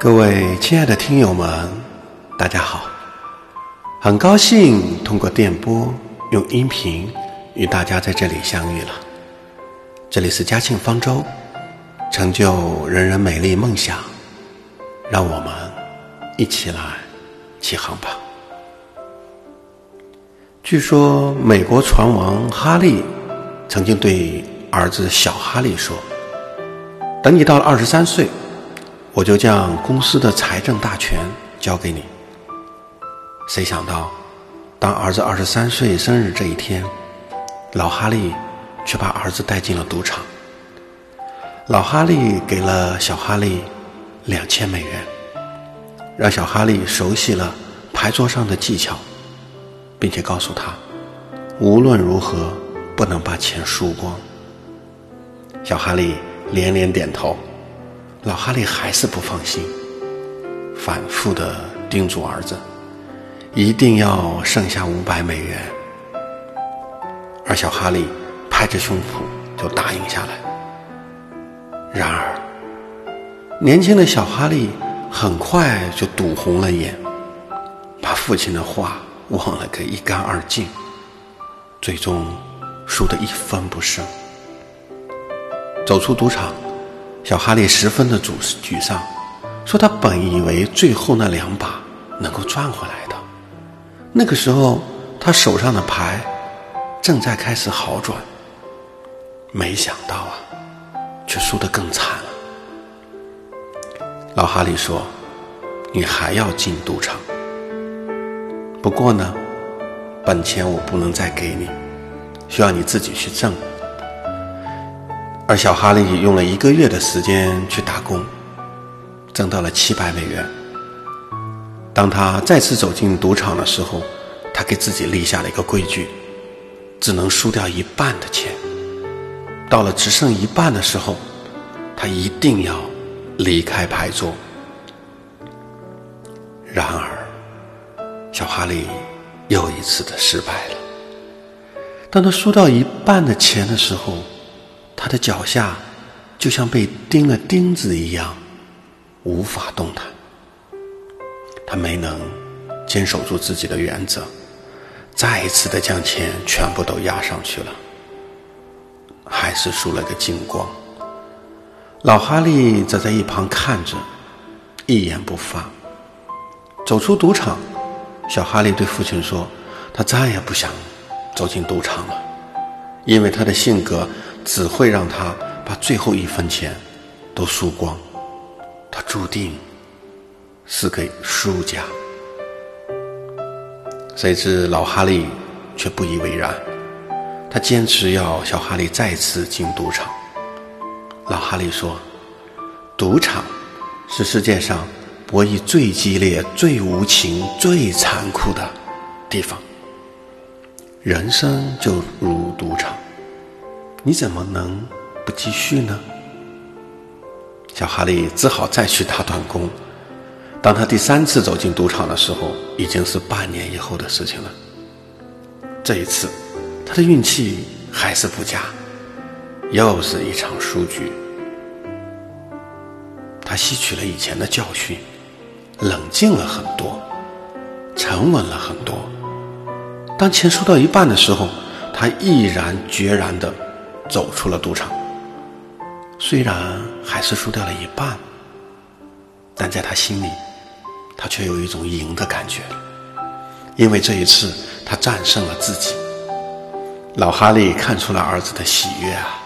各位亲爱的听友们，大家好！很高兴通过电波用音频与大家在这里相遇了。这里是嘉庆方舟，成就人人美丽梦想，让我们一起来起航吧。据说美国船王哈利曾经对儿子小哈利说：“等你到了二十三岁。”我就将公司的财政大权交给你。谁想到，当儿子二十三岁生日这一天，老哈利却把儿子带进了赌场。老哈利给了小哈利两千美元，让小哈利熟悉了牌桌上的技巧，并且告诉他，无论如何不能把钱输光。小哈利连连点头。老哈利还是不放心，反复的叮嘱儿子，一定要剩下五百美元。而小哈利拍着胸脯就答应下来。然而，年轻的小哈利很快就赌红了眼，把父亲的话忘了个一干二净，最终输得一分不剩。走出赌场。小哈利十分的沮沮丧，说：“他本以为最后那两把能够赚回来的，那个时候他手上的牌正在开始好转，没想到啊，却输得更惨了。”老哈利说：“你还要进赌场，不过呢，本钱我不能再给你，需要你自己去挣。”而小哈利用了一个月的时间去打工，挣到了七百美元。当他再次走进赌场的时候，他给自己立下了一个规矩：只能输掉一半的钱。到了只剩一半的时候，他一定要离开牌桌。然而，小哈利又一次的失败了。当他输掉一半的钱的时候，他的脚下就像被钉了钉子一样，无法动弹。他没能坚守住自己的原则，再一次的将钱全部都压上去了，还是输了个精光。老哈利则在一旁看着，一言不发。走出赌场，小哈利对父亲说：“他再也不想走进赌场了，因为他的性格。”只会让他把最后一分钱都输光，他注定是个输家。谁知老哈利却不以为然，他坚持要小哈利再次进赌场。老哈利说：“赌场是世界上博弈最激烈、最无情、最残酷的地方，人生就如赌场。”你怎么能不继续呢？小哈利只好再去打短工。当他第三次走进赌场的时候，已经是半年以后的事情了。这一次，他的运气还是不佳，又是一场输局。他吸取了以前的教训，冷静了很多，沉稳了很多。当钱输到一半的时候，他毅然决然的。走出了赌场，虽然还是输掉了一半，但在他心里，他却有一种赢的感觉，因为这一次他战胜了自己。老哈利看出了儿子的喜悦啊，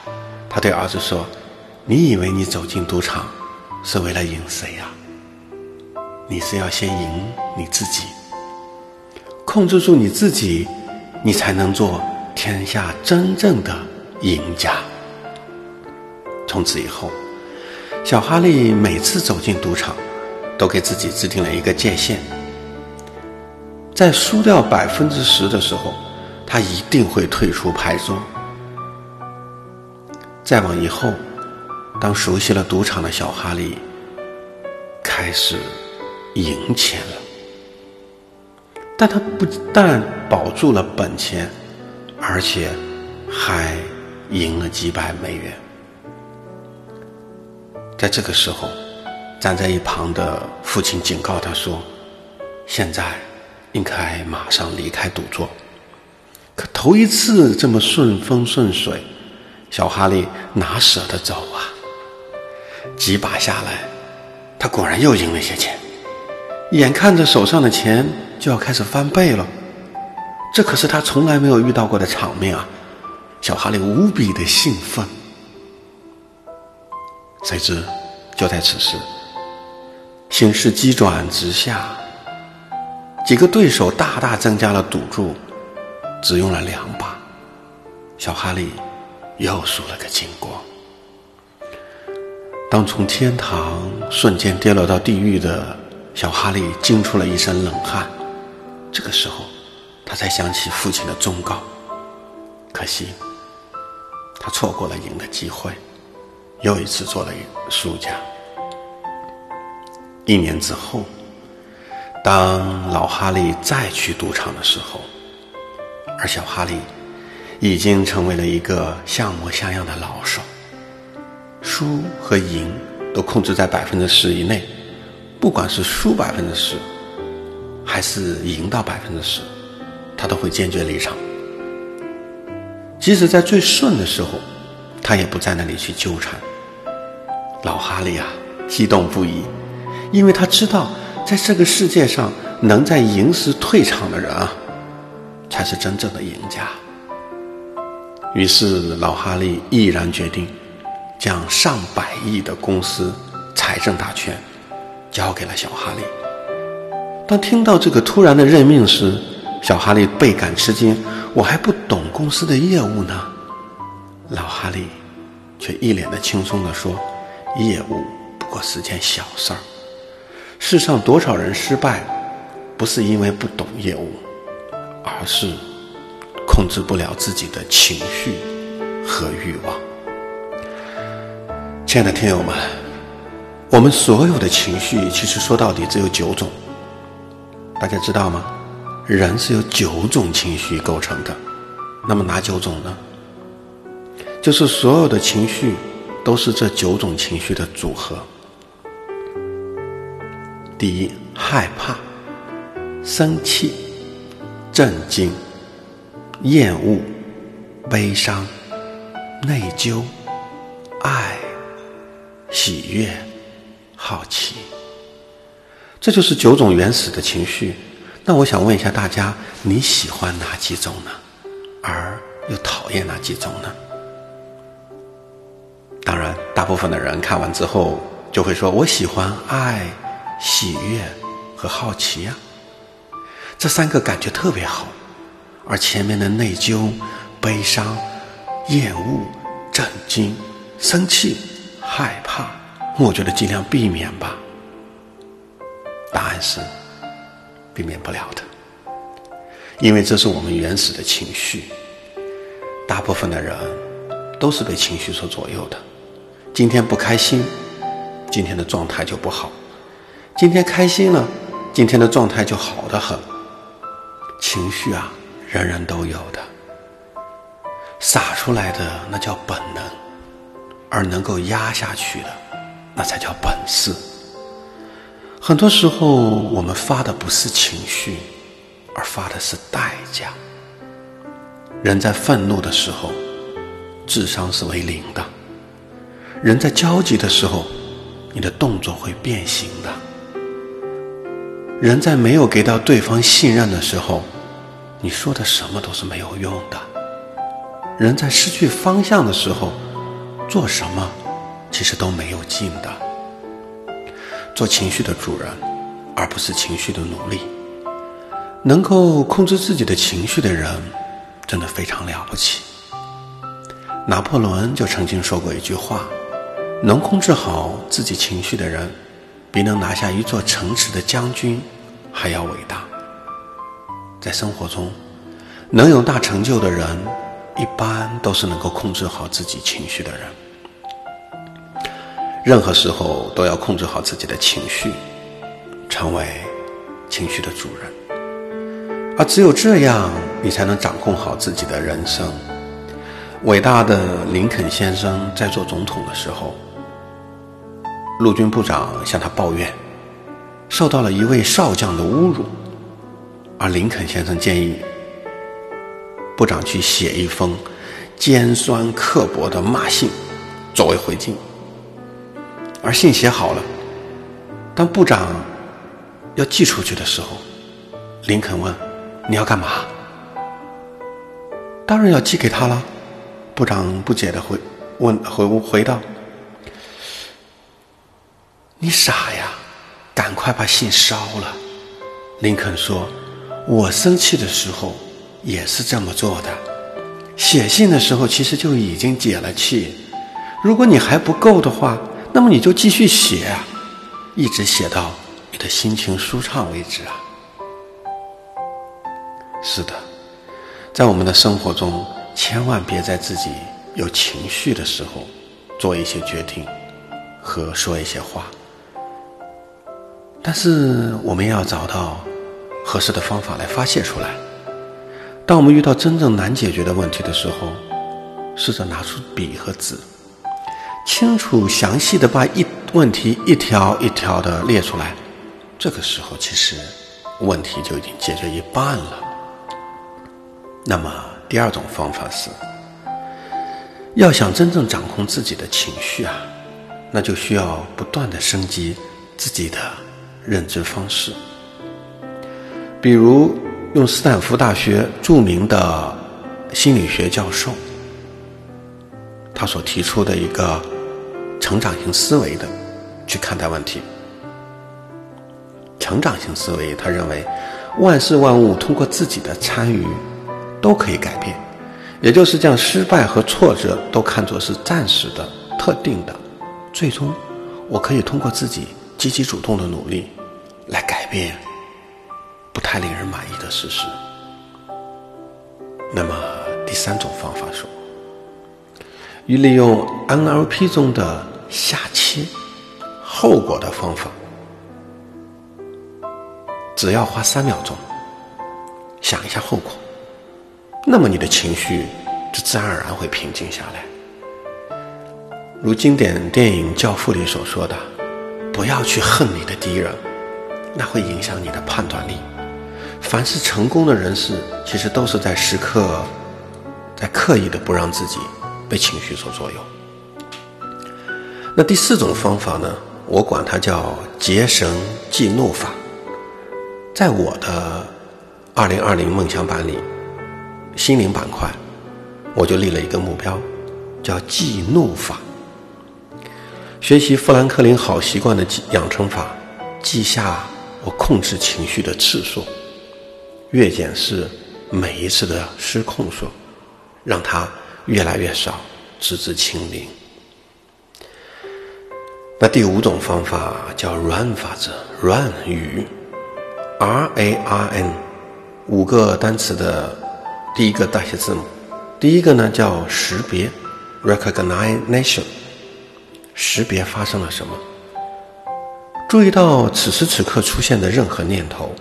他对儿子说：“你以为你走进赌场是为了赢谁呀？你是要先赢你自己，控制住你自己，你才能做天下真正的。”赢家。从此以后，小哈利每次走进赌场，都给自己制定了一个界限：在输掉百分之十的时候，他一定会退出牌桌。再往以后，当熟悉了赌场的小哈利开始赢钱了，但他不但保住了本钱，而且还。赢了几百美元，在这个时候，站在一旁的父亲警告他说：“现在应该马上离开赌桌。”可头一次这么顺风顺水，小哈利哪舍得走啊？几把下来，他果然又赢了些钱，眼看着手上的钱就要开始翻倍了。这可是他从来没有遇到过的场面啊！小哈利无比的兴奋。谁知，就在此时，形势急转直下，几个对手大大增加了赌注，只用了两把，小哈利又输了个精光。当从天堂瞬间跌落到地狱的小哈利惊出了一身冷汗，这个时候，他才想起父亲的忠告，可惜，他错过了赢的机会。又一次做了输家。一年之后，当老哈利再去赌场的时候，而小哈利已经成为了一个像模像样的老手，输和赢都控制在百分之十以内。不管是输百分之十，还是赢到百分之十，他都会坚决离场。即使在最顺的时候，他也不在那里去纠缠。老哈利啊，激动不已，因为他知道，在这个世界上，能在赢时退场的人啊，才是真正的赢家。于是，老哈利毅然决定，将上百亿的公司财政大权交给了小哈利。当听到这个突然的任命时，小哈利倍感吃惊：“我还不懂公司的业务呢。”老哈利却一脸的轻松地说。业务不过是件小事儿。世上多少人失败，不是因为不懂业务，而是控制不了自己的情绪和欲望。亲爱的听友们，我们所有的情绪，其实说到底只有九种。大家知道吗？人是由九种情绪构成的。那么哪九种呢？就是所有的情绪。都是这九种情绪的组合。第一，害怕、生气、震惊、厌恶、悲伤、内疚、爱、喜悦、好奇。这就是九种原始的情绪。那我想问一下大家，你喜欢哪几种呢？而又讨厌哪几种呢？当然，大部分的人看完之后就会说：“我喜欢爱、喜悦和好奇呀，这三个感觉特别好。”而前面的内疚、悲伤、厌恶、震惊、生气、害怕，我觉得尽量避免吧。答案是避免不了的，因为这是我们原始的情绪。大部分的人都是被情绪所左右的。今天不开心，今天的状态就不好；今天开心了，今天的状态就好得很。情绪啊，人人都有的，洒出来的那叫本能，而能够压下去的，那才叫本事。很多时候，我们发的不是情绪，而发的是代价。人在愤怒的时候，智商是为零的。人在焦急的时候，你的动作会变形的；人在没有给到对方信任的时候，你说的什么都是没有用的；人在失去方向的时候，做什么其实都没有劲的。做情绪的主人，而不是情绪的奴隶。能够控制自己的情绪的人，真的非常了不起。拿破仑就曾经说过一句话。能控制好自己情绪的人，比能拿下一座城池的将军还要伟大。在生活中，能有大成就的人，一般都是能够控制好自己情绪的人。任何时候都要控制好自己的情绪，成为情绪的主人。而只有这样，你才能掌控好自己的人生。伟大的林肯先生在做总统的时候。陆军部长向他抱怨，受到了一位少将的侮辱，而林肯先生建议部长去写一封尖酸刻薄的骂信作为回敬。而信写好了，当部长要寄出去的时候，林肯问：“你要干嘛？”“当然要寄给他了。”部长不解的回问回回道。你傻呀！赶快把信烧了。林肯说：“我生气的时候也是这么做的。写信的时候其实就已经解了气。如果你还不够的话，那么你就继续写啊，一直写到你的心情舒畅为止啊。”是的，在我们的生活中，千万别在自己有情绪的时候做一些决定和说一些话。但是我们要找到合适的方法来发泄出来。当我们遇到真正难解决的问题的时候，试着拿出笔和纸，清楚详细的把一问题一条一条的列出来。这个时候，其实问题就已经解决一半了。那么，第二种方法是，要想真正掌控自己的情绪啊，那就需要不断的升级自己的。认知方式，比如用斯坦福大学著名的心理学教授他所提出的一个成长型思维的去看待问题。成长型思维，他认为万事万物通过自己的参与都可以改变，也就是将失败和挫折都看作是暂时的、特定的，最终我可以通过自己。积极主动的努力，来改变不太令人满意的事实。那么第三种方法说，与利用 NLP 中的下期后果的方法，只要花三秒钟想一下后果，那么你的情绪就自然而然会平静下来。如经典电影《教父》里所说的。不要去恨你的敌人，那会影响你的判断力。凡是成功的人士，其实都是在时刻在刻意的不让自己被情绪所左右。那第四种方法呢？我管它叫结绳记怒法。在我的二零二零梦想版里，心灵板块，我就立了一个目标，叫记怒法。学习富兰克林好习惯的养成法，记下我控制情绪的次数，越检视每一次的失控数，让它越来越少，直至清零。那第五种方法叫 RUN 法则，RUN 语，R A R N，五个单词的第一个大写字母，第一个呢叫识别，Recognition。识别发生了什么，注意到此时此刻出现的任何念头、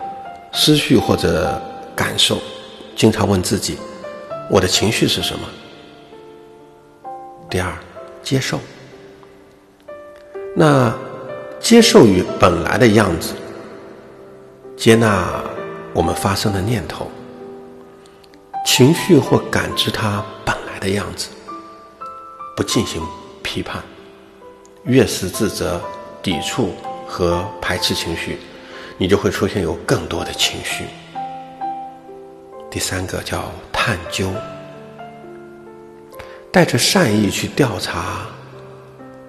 思绪或者感受，经常问自己：我的情绪是什么？第二，接受。那接受与本来的样子，接纳我们发生的念头、情绪或感知它本来的样子，不进行批判。越是自责、抵触和排斥情绪，你就会出现有更多的情绪。第三个叫探究，带着善意去调查、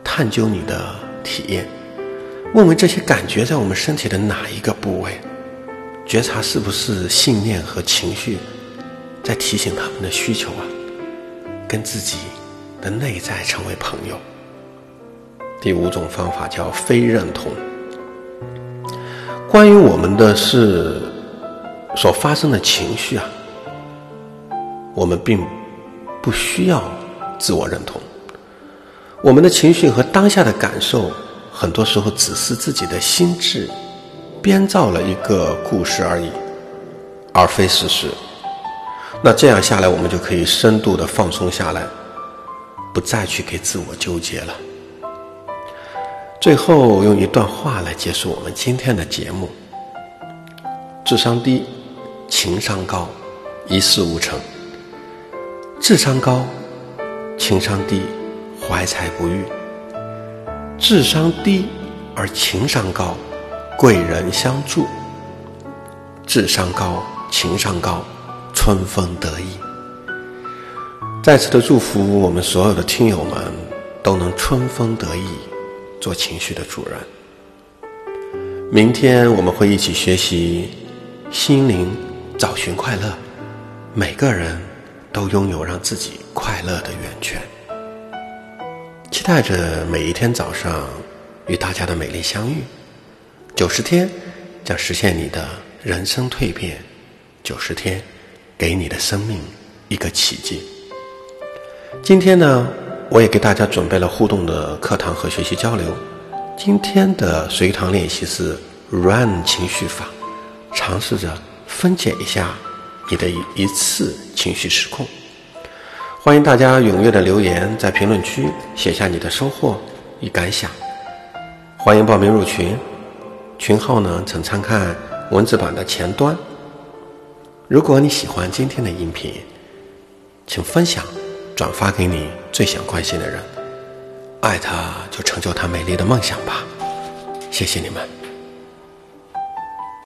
探究你的体验，问问这些感觉在我们身体的哪一个部位，觉察是不是信念和情绪在提醒他们的需求啊，跟自己的内在成为朋友。第五种方法叫非认同。关于我们的事所发生的情绪啊，我们并不需要自我认同。我们的情绪和当下的感受，很多时候只是自己的心智编造了一个故事而已，而非事实。那这样下来，我们就可以深度的放松下来，不再去给自我纠结了。最后用一段话来结束我们今天的节目：智商低，情商高，一事无成；智商高，情商低，怀才不遇；智商低而情商高，贵人相助；智商高，情商高，春风得意。再次的祝福我们所有的听友们都能春风得意，做情绪的主人。明天我们会一起学习心灵找寻快乐，每个人都拥有让自己快乐的源泉。期待着每一天早上与大家的美丽相遇。九十天将实现你的人生蜕变，九十天给你的生命一个奇迹。今天呢，我也给大家准备了互动的课堂和学习交流。今天的随堂练习是 Run 情绪法，尝试着分解一下你的一一次情绪失控。欢迎大家踊跃的留言，在评论区写下你的收获与感想。欢迎报名入群，群号呢，请参看文字版的前端。如果你喜欢今天的音频，请分享。转发给你最想关心的人，爱他就成就他美丽的梦想吧，谢谢你们。